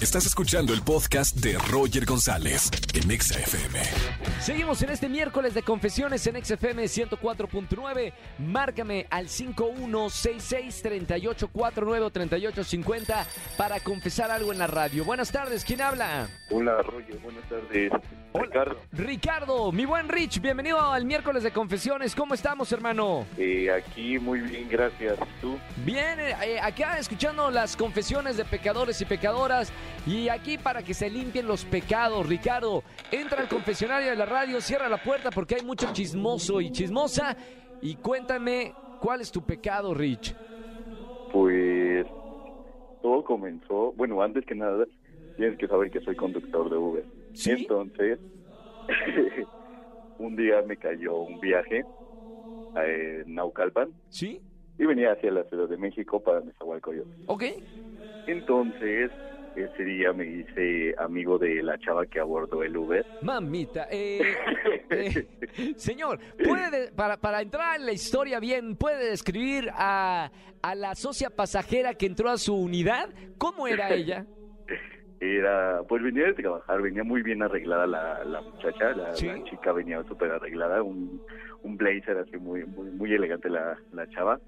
Estás escuchando el podcast de Roger González en Exa FM. Seguimos en este miércoles de confesiones en XFM 104.9. Márcame al 5166-3849-3850 para confesar algo en la radio. Buenas tardes, ¿quién habla? Hola, Roger, buenas tardes. Ricardo, Ricardo, mi buen Rich, bienvenido al miércoles de confesiones. ¿Cómo estamos, hermano? eh, aquí muy bien, gracias. ¿Tú? Bien, eh, eh, acá escuchando las confesiones de pecadores y pecadoras y aquí para que se limpien los pecados, Ricardo, entra al confesionario de la radio, cierra la puerta porque hay mucho chismoso y chismosa y cuéntame cuál es tu pecado, Rich. Pues todo comenzó, bueno, antes que nada, tienes que saber que soy conductor de Uber. ¿Sí? Entonces, un día me cayó un viaje a eh, Naucalpan ¿Sí? y venía hacia la Ciudad de México para Nezahualcóyotl. ¿Ok? Entonces, ese día me hice amigo de la chava que abordó el Uber. Mamita, eh, eh, señor, ¿puede, de- para, para entrar en la historia bien, ¿puede describir a, a la socia pasajera que entró a su unidad? ¿Cómo era ella? Era, pues venía de trabajar, venía muy bien arreglada la, la muchacha, la, Sí. la chica venía súper arreglada, un, un blazer así muy, muy, muy elegante la, la chava.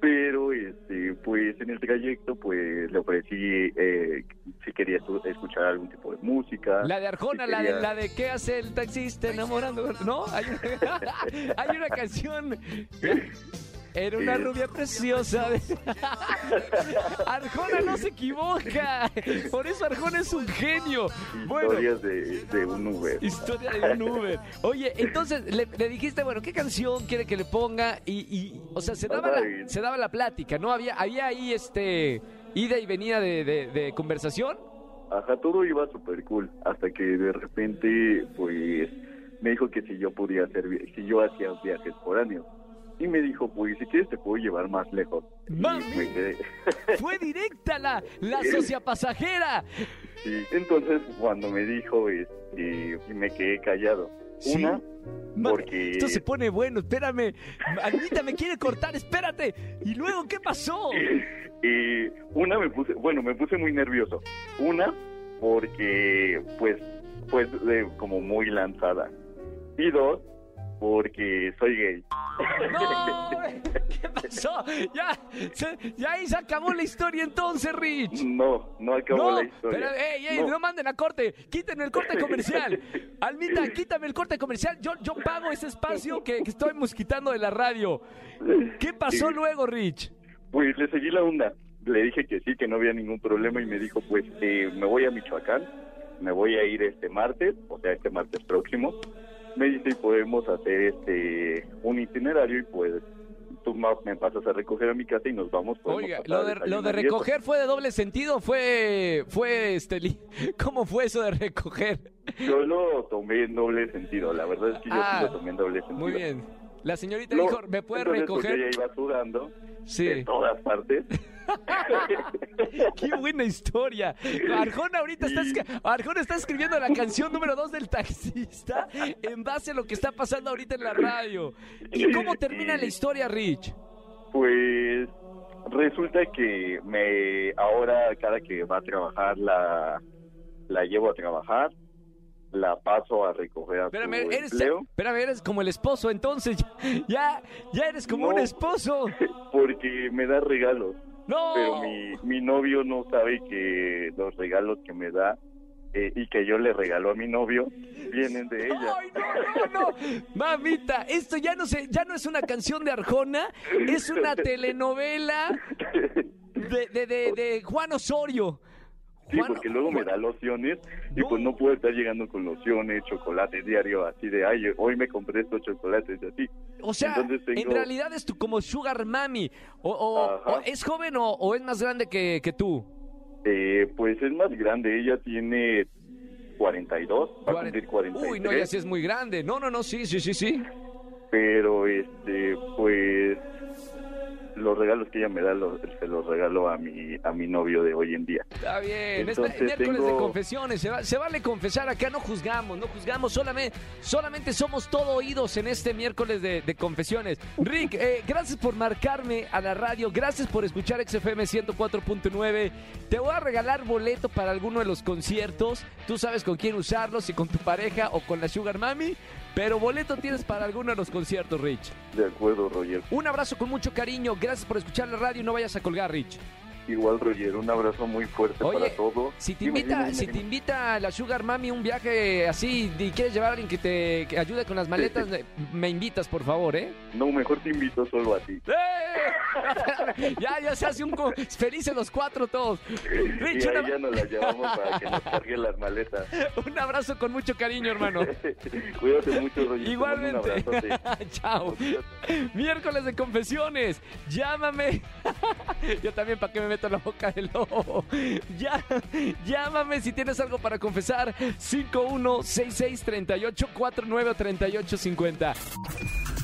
Pero, este, pues en el trayecto, pues le ofrecí eh, si quería escuchar algún tipo de música. La de Arjona, si la de, la de ¿qué hace el taxista enamorando? ¿No? Hay, hay una canción. Era una rubia preciosa. Arjona no se equivoca. Por eso Arjona es un genio. Bueno, Historias de, de un Uber. historia de un Uber. Oye, entonces le, le dijiste, bueno, ¿qué canción quiere que le ponga? Y, y o sea, se daba, la, se daba la plática, ¿no? Había, había ahí este ida y venida de, de- de conversación. Ajá, todo iba súper cool, hasta que de repente, pues, me dijo que si yo podía hacer, si yo hacía viajes por año. Y me dijo, pues, si quieres te puedo llevar más lejos. Y ¡Mami! me quedé- Fue directa la, la socia pasajera. sí, entonces, cuando me dijo, este, me quedé callado. Sí. Una, porque... Esto se pone bueno, espérame. Anita me quiere cortar, espérate. ¿Y luego qué pasó? Y una me puse, bueno, me puse muy nervioso. Una, porque, pues, pues, de- como muy lanzada. Y dos, porque soy gay. No, ¿qué pasó? Ya, ya ahí se acabó la historia entonces, Rich. No, no acabó No, la historia. espera, ey, ey, no. manden a corte, quiten el corte comercial. Almita, quítame el corte comercial. Yo, yo pago ese espacio que, que estoy mosquitando de la radio. ¿Qué pasó Sí. luego, Rich? Pues le seguí la onda. Le dije que sí, que no había ningún problema y me dijo, pues eh, me voy a Michoacán, me voy a ir este martes, o sea, este martes próximo. Me dice, y podemos hacer este un itinerario y pues tú me pasas a recoger a mi casa y nos vamos. Oiga, lo de, lo de desayunar y eso". recoger fue de doble sentido, fue, fue este, ¿cómo fue eso de recoger? Yo lo tomé en doble sentido, la verdad es que yo Ah, sí lo tomé en doble sentido. Muy bien. La señorita No, dijo, ¿me puede recoger? ella iba sudando Sí. de todas partes. Qué buena historia. Arjona ahorita está, Arjona está escribiendo la canción número 2 del taxista en base a lo que está pasando ahorita en la radio. ¿Y cómo termina la historia, Rich? Pues resulta que me ahora cada que va a trabajar la la llevo a trabajar, la paso a recoger a Espérame, su eres, empleo espérame, eres como el esposo, entonces ya, ya eres como No. un esposo. porque me da regalos, No. pero mi, mi novio no sabe que los regalos que me da eh, y que yo le regalo a mi novio vienen de ella. Ay, no, no, no. Mamita, esto ya no se, ya no es una canción de Arjona, es una telenovela de, de, de, de Juan Osorio. Sí, porque luego me da lociones y No. pues no puedo estar llegando con lociones, chocolates diario, así de, ay, hoy me compré estos chocolates, así. O sea, tengo- en realidad es tu como Sugar Mami. O, o- es joven o, o es más grande que, que tú. Eh, pues es más grande, ella tiene 42, va a Cuaren- cumplir 43. Uy, no, ya sí es muy grande. No, no, no, sí, sí, sí, sí. Pero, este, pues, los regalos que ella me da los, se los regalo a mi a mi novio de hoy en día. Está bien, es Entonces, miércoles de tengo- confesiones, se, va- se vale confesar, acá no juzgamos, no juzgamos, solamente, solamente somos todo oídos en este miércoles de, de confesiones. Rick, eh, gracias por marcarme a la radio, gracias por escuchar XFM 104.9, te voy a regalar boleto para alguno de los conciertos, tú sabes con quién usarlo, si con tu pareja o con la Sugar Mami, pero boleto tienes para alguno de los conciertos, Rich. De acuerdo, Roger. Un abrazo con mucho cariño, gracias por escuchar la radio y no vayas a colgar, Rich. Igual, Roger, un abrazo muy fuerte Oye, para todos. Si te Dime, invita, dime, si te invita la Sugar Mami un viaje así y quieres llevar a alguien que te que ayude con las maletas, me invitas, por favor, ¿eh? No, mejor te invito solo a ti. ¡Eh! ya, ya se hace un felices los cuatro todos. Rich, y ahí ab- ya nos las llevamos para que nos carguen las maletas. un abrazo con mucho cariño, hermano. Cuídate mucho, Roger. te Igualmente. un. Chao. Miércoles de confesiones. Llámame. Yo también, ¿para qué me meto en la boca del lobo? Ya, llámame si tienes algo para confesar. 51663849 o 3850.